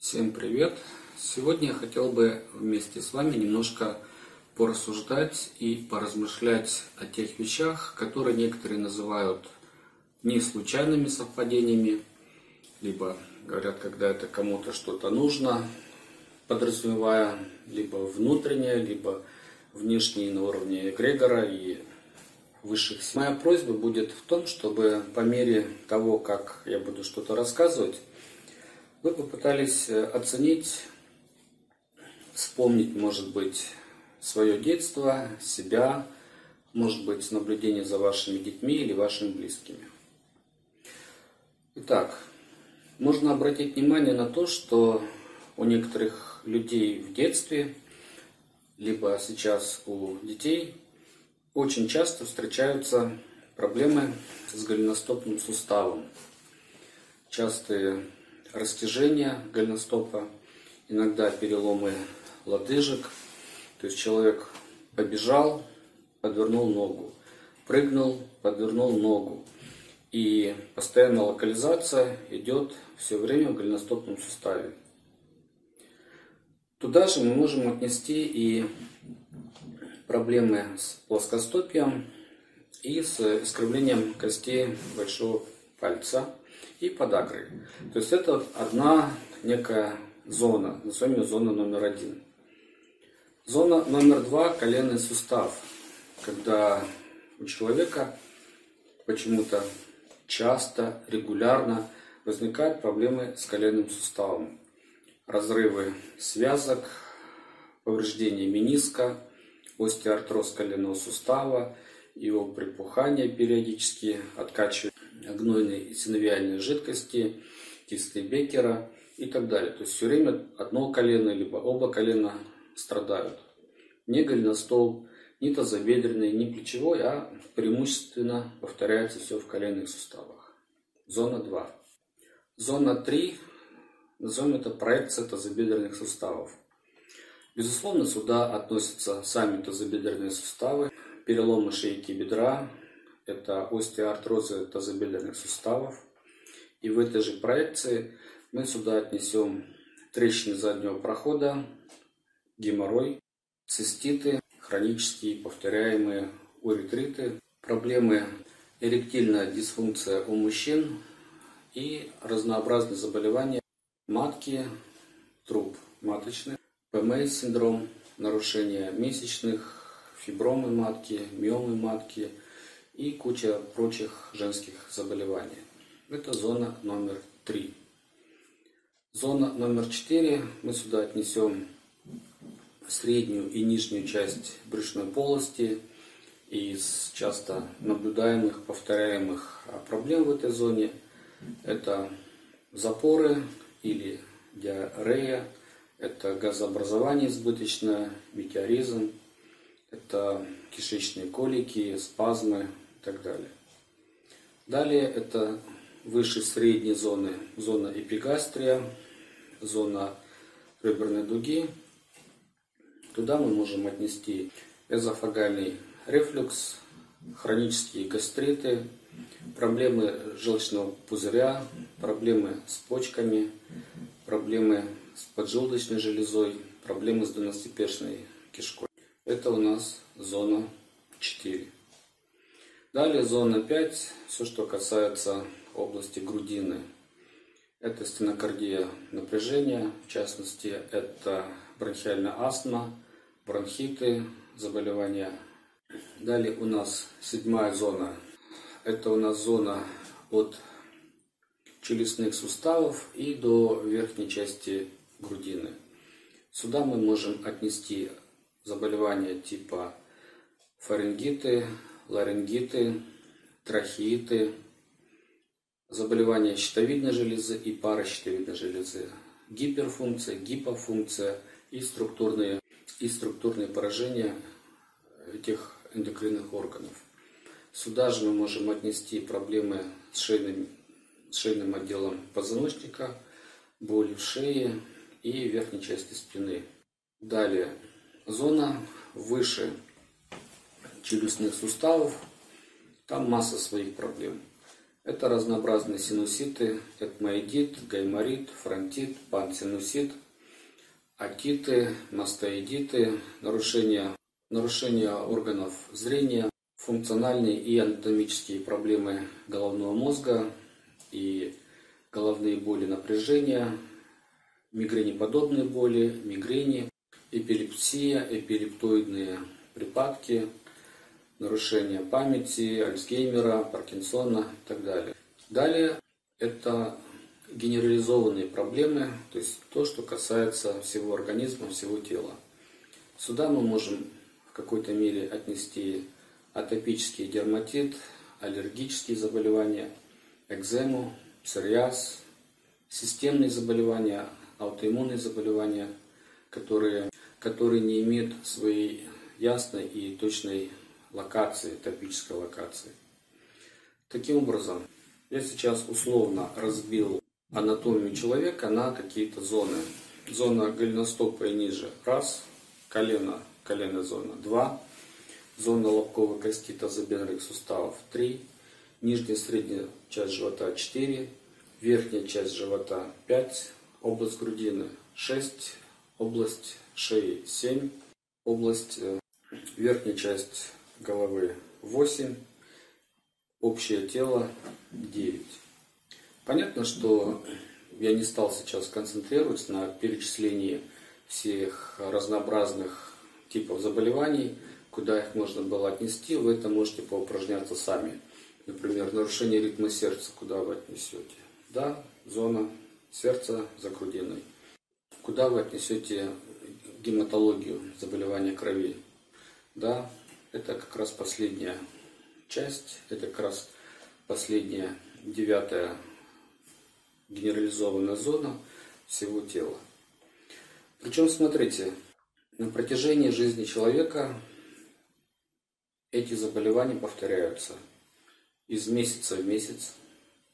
Всем привет! Сегодня я хотел бы вместе с вами немножко порассуждать и поразмышлять о тех вещах, которые некоторые называют не случайными совпадениями, либо говорят, когда это кому-то что-то нужно, подразумевая либо внутреннее, либо внешнее на уровне эгрегора и высших сил. Моя просьба будет в том, чтобы по мере того, как я буду что-то рассказывать, вы попытались э, оценить, вспомнить, может быть, свое детство, себя, может быть, наблюдение за вашими детьми или вашими близкими. Итак, можно обратить внимание на то, что у некоторых людей в детстве, либо сейчас у детей, очень часто встречаются проблемы с голеностопным суставом. Частые растяжения голеностопа, иногда переломы лодыжек. То есть человек побежал, подвернул ногу, прыгнул, подвернул ногу. И постоянная локализация идет все время в голеностопном суставе. Туда же мы можем отнести и проблемы с плоскостопием и с искривлением костей большого пальца и подагрой. То есть это одна некая зона, назовем ее зона номер один. Зона номер два – коленный сустав, когда у человека почему-то часто, регулярно возникают проблемы с коленным суставом. Разрывы связок, повреждение мениска, остеоартроз коленного сустава, его припухание периодически откачивает гнойной синовиальной жидкости, кисты Беккера и так далее. То есть все время одно колено либо оба колена страдают. Не голеностоп, ни тазобедренный, ни плечевой, а преимущественно повторяется все в коленных суставах. Зона 2. Зона 3, назовем это проекция тазобедренных суставов. Безусловно, сюда относятся сами тазобедренные суставы, переломы шейки бедра, это остеоартрозы тазобедренных суставов. И в этой же проекции мы сюда отнесем трещины заднего прохода, геморрой, циститы, хронические повторяемые уретриты, проблемы эректильная дисфункция у мужчин и разнообразные заболевания матки, труб маточных, ПМС-синдром, нарушение месячных, фибромы матки, миомы матки – и куча прочих женских заболеваний. Это зона номер три. Зона номер четыре мы сюда отнесем среднюю и нижнюю часть брюшной полости из часто наблюдаемых, повторяемых проблем в этой зоне. Это запоры или диарея, это газообразование избыточное, метеоризм, это кишечные колики, спазмы, и так далее. Далее это выше средней зоны, зона эпигастрия, зона реберной дуги. Туда мы можем отнести эзофагальный рефлюкс, хронические гастриты, проблемы желчного пузыря, проблемы с почками, проблемы с поджелудочной железой, проблемы с двенадцатиперстной кишкой. Это у нас зона 4. Далее зона 5, все, что касается области грудины. Это стенокардия напряжения, в частности, это бронхиальная астма, бронхиты, заболевания. Далее у нас седьмая зона. Это у нас зона от челюстных суставов и до верхней части грудины. Сюда мы можем отнести заболевания типа фарингиты, ларингиты, трахеиты, заболевания щитовидной железы и паращитовидной железы, гиперфункция, гипофункция и структурные, и структурные поражения этих эндокринных органов. Сюда же мы можем отнести проблемы с шейным, с шейным отделом позвоночника, боли в шее и верхней части спины. Далее, зона выше челюстных суставов, там масса своих проблем. Это разнообразные синуситы, этмоидит, гайморит, фронтит, пансинусит, атиты, мастоидиты, нарушения, нарушения органов зрения, функциональные и анатомические проблемы головного мозга и головные боли напряжения, мигренеподобные боли, мигрени, эпилепсия, эпилептоидные припадки, нарушение памяти, Альцгеймера, Паркинсона и так далее. Далее это генерализованные проблемы, то есть то, что касается всего организма, всего тела. Сюда мы можем в какой-то мере отнести атопический дерматит, аллергические заболевания, экзему, псориаз, системные заболевания, аутоиммунные заболевания, которые, которые не имеют своей ясной и точной локации, топической локации. Таким образом, я сейчас условно разбил анатомию человека на какие-то зоны. Зона голеностопа и ниже – раз, колено, коленная зона – два, зона лобковой кости тазобедренных суставов – три, нижняя средняя часть живота – четыре, верхняя часть живота – пять, область грудины – шесть, область шеи – семь, область э, верхняя часть головы 8, общее тело 9. Понятно, что я не стал сейчас концентрироваться на перечислении всех разнообразных типов заболеваний, куда их можно было отнести, вы это можете поупражняться сами. Например, нарушение ритма сердца, куда вы отнесете? Да, зона сердца за грудиной. Куда вы отнесете гематологию, заболевания крови? Да, это как раз последняя часть, это как раз последняя девятая генерализованная зона всего тела. Причем, смотрите, на протяжении жизни человека эти заболевания повторяются из месяца в месяц,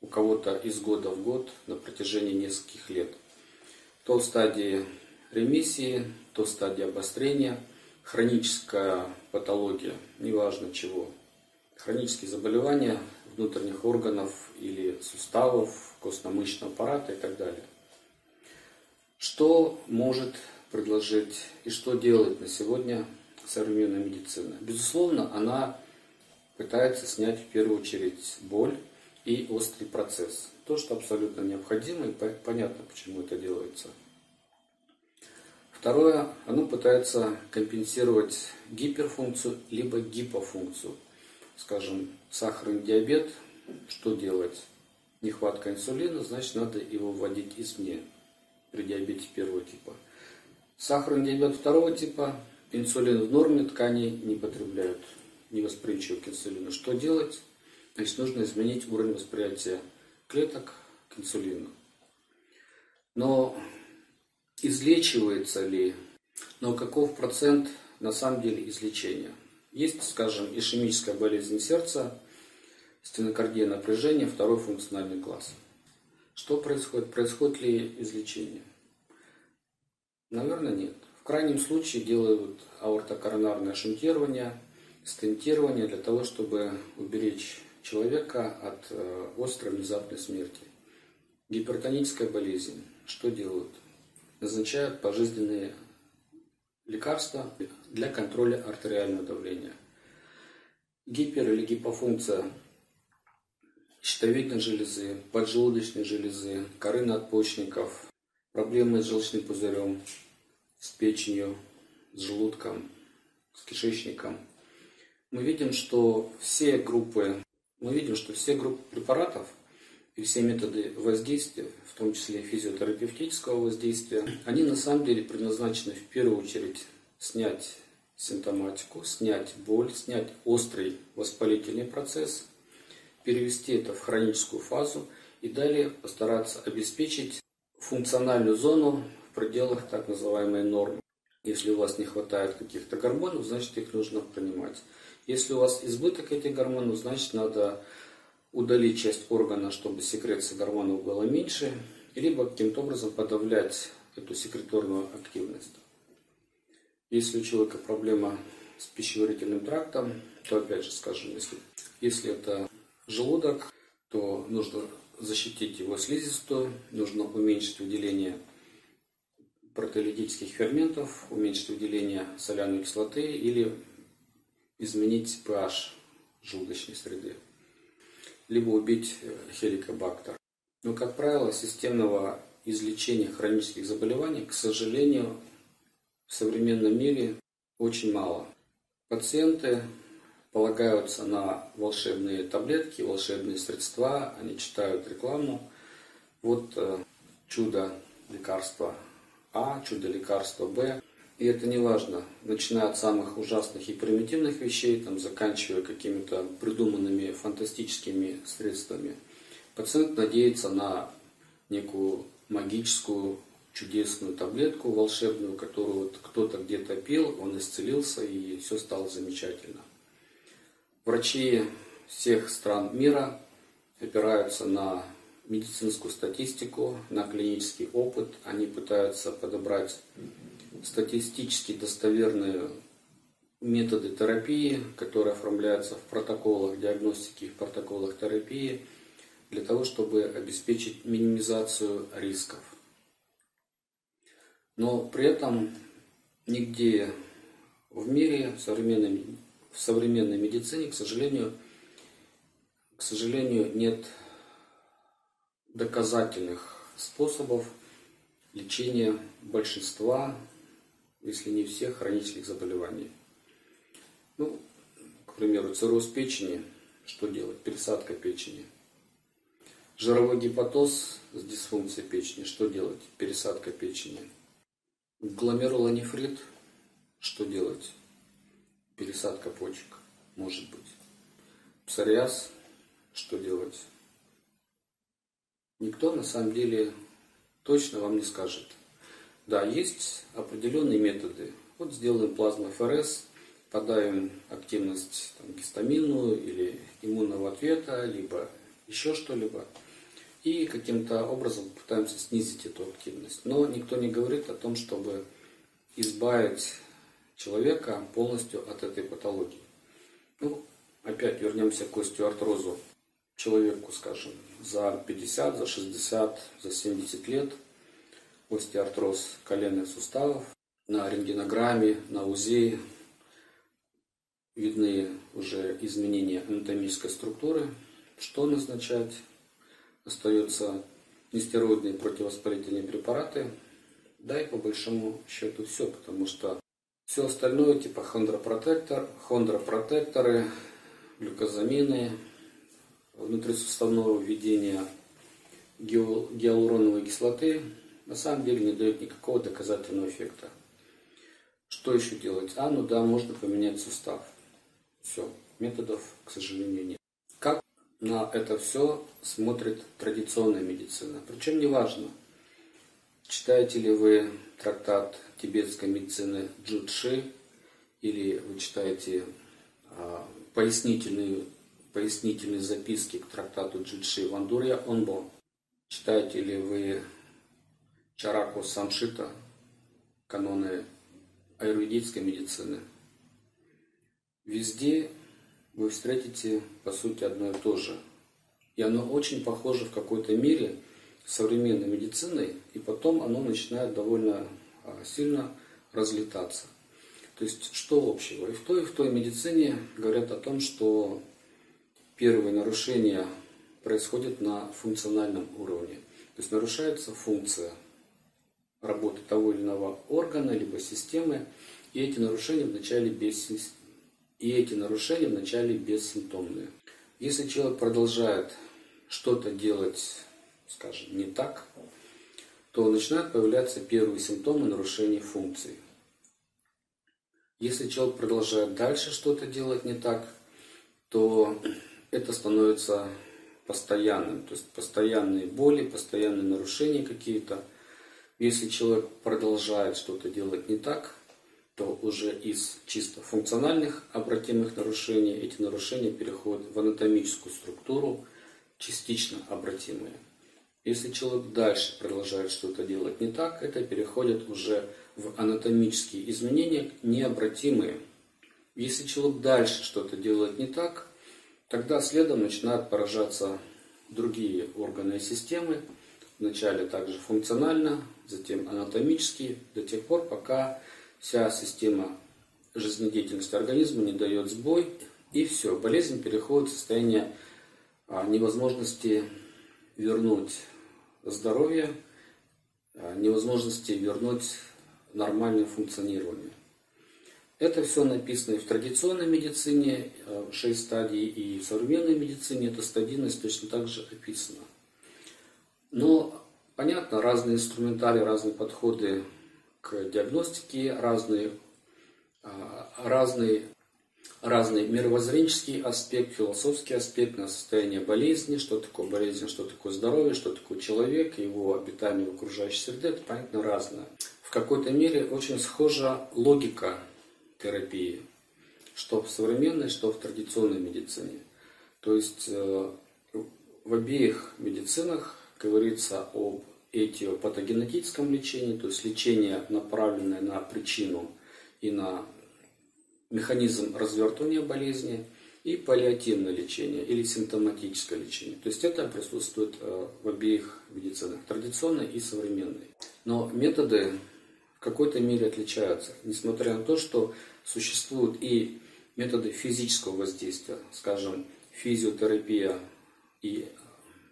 у кого-то из года в год на протяжении нескольких лет. То в стадии ремиссии, то в стадии обострения – хроническая патология, неважно чего, хронические заболевания внутренних органов или суставов, костно-мышечного аппарата и так далее. Что может предложить и что делает на сегодня современная медицина? Безусловно, она пытается снять в первую очередь боль и острый процесс. То, что абсолютно необходимо, и понятно, почему это делается – Второе, оно пытается компенсировать гиперфункцию либо гипофункцию. Скажем, сахарный диабет, что делать? Нехватка инсулина, значит надо его вводить извне при диабете первого типа. Сахарный диабет второго типа, инсулин в норме тканей не потребляют, не восприимчивы к инсулину. Что делать? Значит, нужно изменить уровень восприятия клеток к инсулину. Но излечивается ли, но каков процент на самом деле излечения. Есть, скажем, ишемическая болезнь сердца, стенокардия напряжения, второй функциональный класс. Что происходит? Происходит ли излечение? Наверное, нет. В крайнем случае делают аортокоронарное шунтирование, стентирование для того, чтобы уберечь человека от э, острой внезапной смерти. Гипертоническая болезнь. Что делают? Назначают пожизненные лекарства для контроля артериального давления. Гипер- или гипофункция щитовидной железы, поджелудочной железы, коры надпочечников, проблемы с желчным пузырем, с печенью, с желудком, с кишечником. Мы видим, что все группы, мы видим, что все группы препаратов – и все методы воздействия, в том числе физиотерапевтического воздействия, они на самом деле предназначены в первую очередь снять симптоматику, снять боль, снять острый воспалительный процесс, перевести это в хроническую фазу и далее постараться обеспечить функциональную зону в пределах так называемой нормы. Если у вас не хватает каких-то гормонов, значит их нужно принимать. Если у вас избыток этих гормонов, значит надо удалить часть органа, чтобы секреция гормонов была меньше, либо каким-то образом подавлять эту секреторную активность. Если у человека проблема с пищеварительным трактом, то опять же скажем, если, если это желудок, то нужно защитить его слизистую, нужно уменьшить выделение протеолитических ферментов, уменьшить выделение соляной кислоты или изменить pH желудочной среды, либо убить э, хеликобактер. Но, как правило, системного излечения хронических заболеваний, к сожалению, в современном мире очень мало. Пациенты полагаются на волшебные таблетки, волшебные средства, они читают рекламу. Вот э, чудо лекарства А, чудо лекарства Б. И это не важно, начиная от самых ужасных и примитивных вещей, там, заканчивая какими-то придуманными фантастическими средствами. Пациент надеется на некую магическую чудесную таблетку волшебную, которую вот кто-то где-то пил, он исцелился и все стало замечательно. Врачи всех стран мира опираются на медицинскую статистику, на клинический опыт. Они пытаются подобрать статистически достоверные методы терапии, которые оформляются в протоколах диагностики в протоколах терапии, для того, чтобы обеспечить минимизацию рисков. Но при этом нигде в мире в современной, в современной медицине, к сожалению, к сожалению, нет доказательных способов лечения большинства если не всех, хронических заболеваний. Ну, к примеру, цирроз печени, что делать? Пересадка печени. Жировой гепатоз с дисфункцией печени, что делать? Пересадка печени. Гломерулонефрит, что делать? Пересадка почек, может быть. Псориаз, что делать? Никто на самом деле точно вам не скажет – да, есть определенные методы. Вот сделаем плазмофорез, подаем активность там, гистаминную или иммунного ответа, либо еще что-либо. И каким-то образом пытаемся снизить эту активность. Но никто не говорит о том, чтобы избавить человека полностью от этой патологии. Ну, опять вернемся к остеоартрозу. Человеку, скажем, за 50, за 60, за 70 лет – остеоартроз коленных суставов. На рентгенограмме, на УЗИ видны уже изменения анатомической структуры. Что назначать? Остаются нестероидные противовоспалительные препараты. Да и по большому счету все, потому что все остальное, типа хондропротектор, хондропротекторы, глюкозамины, внутрисуставного введения гиалуроновой кислоты, на самом деле не дает никакого доказательного эффекта. Что еще делать? А, ну да, можно поменять сустав. Все, методов, к сожалению, нет. Как на это все смотрит традиционная медицина? Причем неважно, читаете ли вы трактат тибетской медицины Джудши, или вы читаете а, пояснительные, пояснительные записки к трактату Джудши Вандурья Онбо. Читаете ли вы Чараку Самшита, каноны аюрведической медицины. Везде вы встретите, по сути, одно и то же. И оно очень похоже в какой-то мере с современной медициной, и потом оно начинает довольно а, сильно разлетаться. То есть, что общего? И в той, и в той медицине говорят о том, что первые нарушения происходят на функциональном уровне. То есть нарушается функция работы того или иного органа, либо системы, и эти нарушения вначале без, и эти нарушения вначале бессимптомные. Если человек продолжает что-то делать, скажем, не так, то начинают появляться первые симптомы нарушения функции. Если человек продолжает дальше что-то делать не так, то это становится постоянным. То есть постоянные боли, постоянные нарушения какие-то – если человек продолжает что-то делать не так, то уже из чисто функциональных обратимых нарушений эти нарушения переходят в анатомическую структуру, частично обратимые. Если человек дальше продолжает что-то делать не так, это переходит уже в анатомические изменения необратимые. Если человек дальше что-то делает не так, тогда следом начинают поражаться другие органы и системы, вначале также функционально, затем анатомически, до тех пор, пока вся система жизнедеятельности организма не дает сбой, и все, болезнь переходит в состояние а, невозможности вернуть здоровье, а, невозможности вернуть нормальное функционирование. Это все написано и в традиционной медицине, 6 э, стадий, и в современной медицине эта стадийность точно так же описана. Но, понятно, разные инструментарии, разные подходы к диагностике, разные, а, разные, разный мировоззренческий аспект, философский аспект на состояние болезни, что такое болезнь, что такое здоровье, что такое человек, его обитание в окружающей среде, это, понятно, разное. В какой-то мере очень схожа логика терапии, что в современной, что в традиционной медицине. То есть э, в обеих медицинах говорится об этиопатогенетическом лечении, то есть лечение, направленное на причину и на механизм развертывания болезни, и паллиативное лечение или симптоматическое лечение. То есть это присутствует э, в обеих медицинах, традиционной и современной. Но методы в какой-то мере отличаются, несмотря на то, что Существуют и методы физического воздействия, скажем, физиотерапия и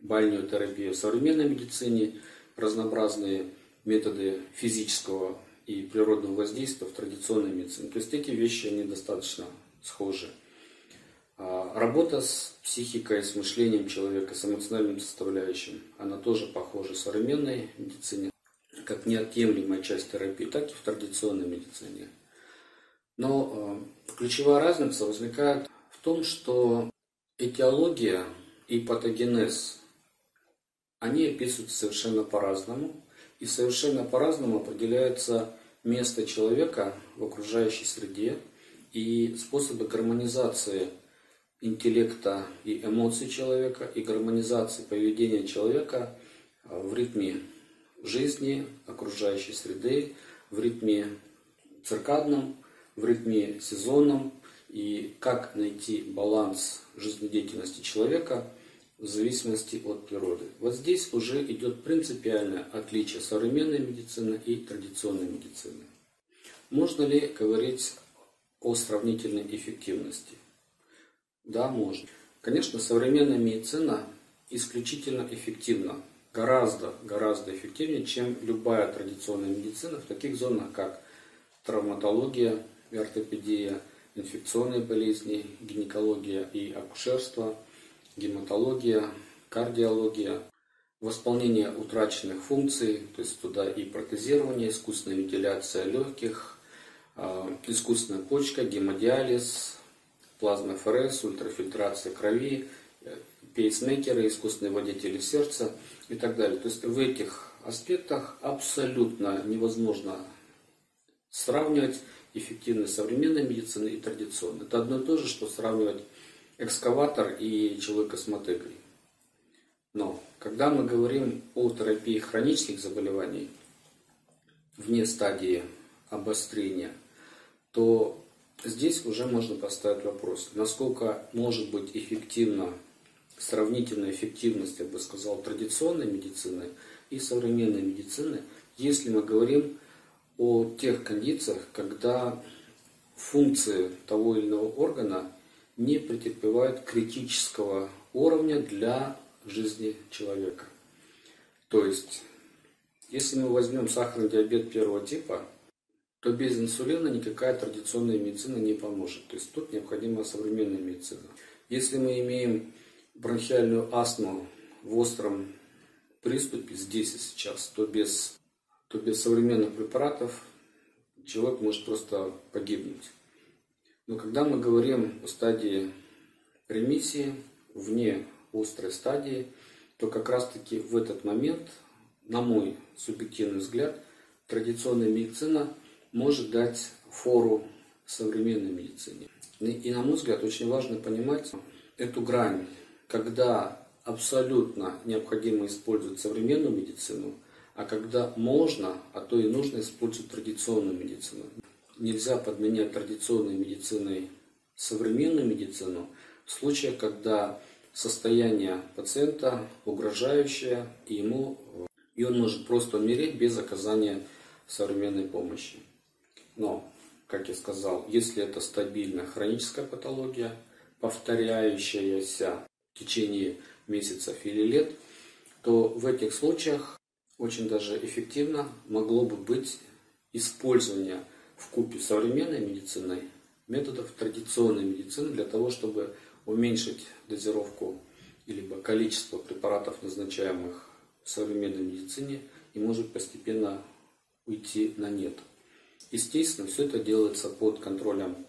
бальнеотерапия в современной медицине, разнообразные методы физического и природного воздействия в традиционной медицине. То есть эти вещи, они достаточно схожи. А работа с психикой, с мышлением человека, с эмоциональным составляющим, она тоже похожа в современной медицине, как неотъемлемая часть терапии, так и в традиционной медицине. Но э, ключевая разница возникает в том, что этиология и патогенез, они описываются совершенно по-разному, и совершенно по-разному определяется место человека в окружающей среде и способы гармонизации интеллекта и эмоций человека, и гармонизации поведения человека э, в ритме жизни, окружающей среды, в ритме циркадном, в ритме сезонном и как найти баланс жизнедеятельности человека в зависимости от природы. Вот здесь уже идет принципиальное отличие современной медицины и традиционной медицины. Можно ли говорить о сравнительной эффективности? Да, можно. Конечно, современная медицина исключительно эффективна, гораздо, гораздо эффективнее, чем любая традиционная медицина в таких зонах, как травматология, ортопедия, инфекционные болезни, гинекология и акушерство, гематология, кардиология, восполнение утраченных функций, то есть туда и протезирование, искусственная вентиляция легких, а, искусственная почка, гемодиализ, плазмофорез, ультрафильтрация крови, пейсмейкеры, искусственные водители сердца и так далее. То есть в этих аспектах абсолютно невозможно сравнивать эффективность современной медицины и традиционной. Это одно и то же, что сравнивать экскаватор и человека с мотыгой. Но когда мы говорим о терапии хронических заболеваний вне стадии обострения, то здесь уже можно поставить вопрос, насколько может быть эффективна, сравнительная эффективность, я бы сказал, традиционной медицины и современной медицины, если мы говорим о тех кондициях, когда функции того или иного органа не претерпевают критического уровня для жизни человека. То есть, если мы возьмем сахарный диабет первого типа, то без инсулина никакая традиционная медицина не поможет. То есть тут необходима современная медицина. Если мы имеем бронхиальную астму в остром приступе здесь и сейчас, то без то без современных препаратов человек может просто погибнуть. Но когда мы говорим о стадии ремиссии, вне острой стадии, то как раз-таки в этот момент, на мой субъективный взгляд, традиционная медицина может дать фору современной медицине. И, на мой взгляд, очень важно понимать эту грань, когда абсолютно необходимо использовать современную медицину – а когда можно, а то и нужно использовать традиционную медицину. Нельзя подменять традиционной медициной современную медицину в случаях, когда состояние пациента угрожающее, ему, и он может просто умереть без оказания современной помощи. Но, как я сказал, если это стабильная хроническая патология, повторяющаяся в течение месяцев или лет, то в этих случаях очень даже эффективно могло бы быть использование в купе современной медицины методов традиционной медицины для того, чтобы уменьшить дозировку либо количество препаратов, назначаемых в современной медицине, и может постепенно уйти на нет. Естественно, все это делается под контролем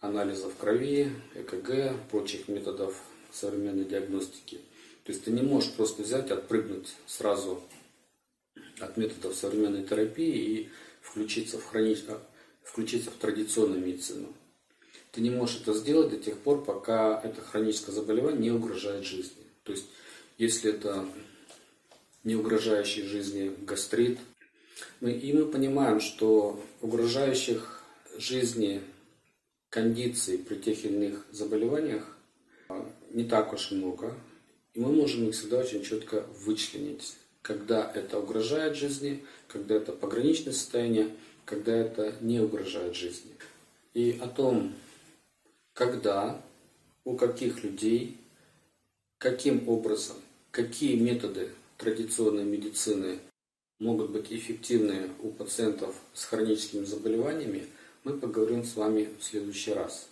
анализов крови, ЭКГ, прочих методов современной диагностики. То есть ты не можешь просто взять, отпрыгнуть сразу от методов современной терапии и включиться в, хрони... включиться в традиционную медицину. Ты не можешь это сделать до тех пор, пока это хроническое заболевание не угрожает жизни. То есть, если это не угрожающий жизни гастрит, мы, и мы понимаем, что угрожающих жизни кондиций при тех или иных заболеваниях а, не так уж много. И мы можем их всегда очень четко вычленить, когда это угрожает жизни, когда это пограничное состояние, когда это не угрожает жизни. И о том, когда, у каких людей, каким образом, какие методы традиционной медицины могут быть эффективны у пациентов с хроническими заболеваниями, мы поговорим с вами в следующий раз.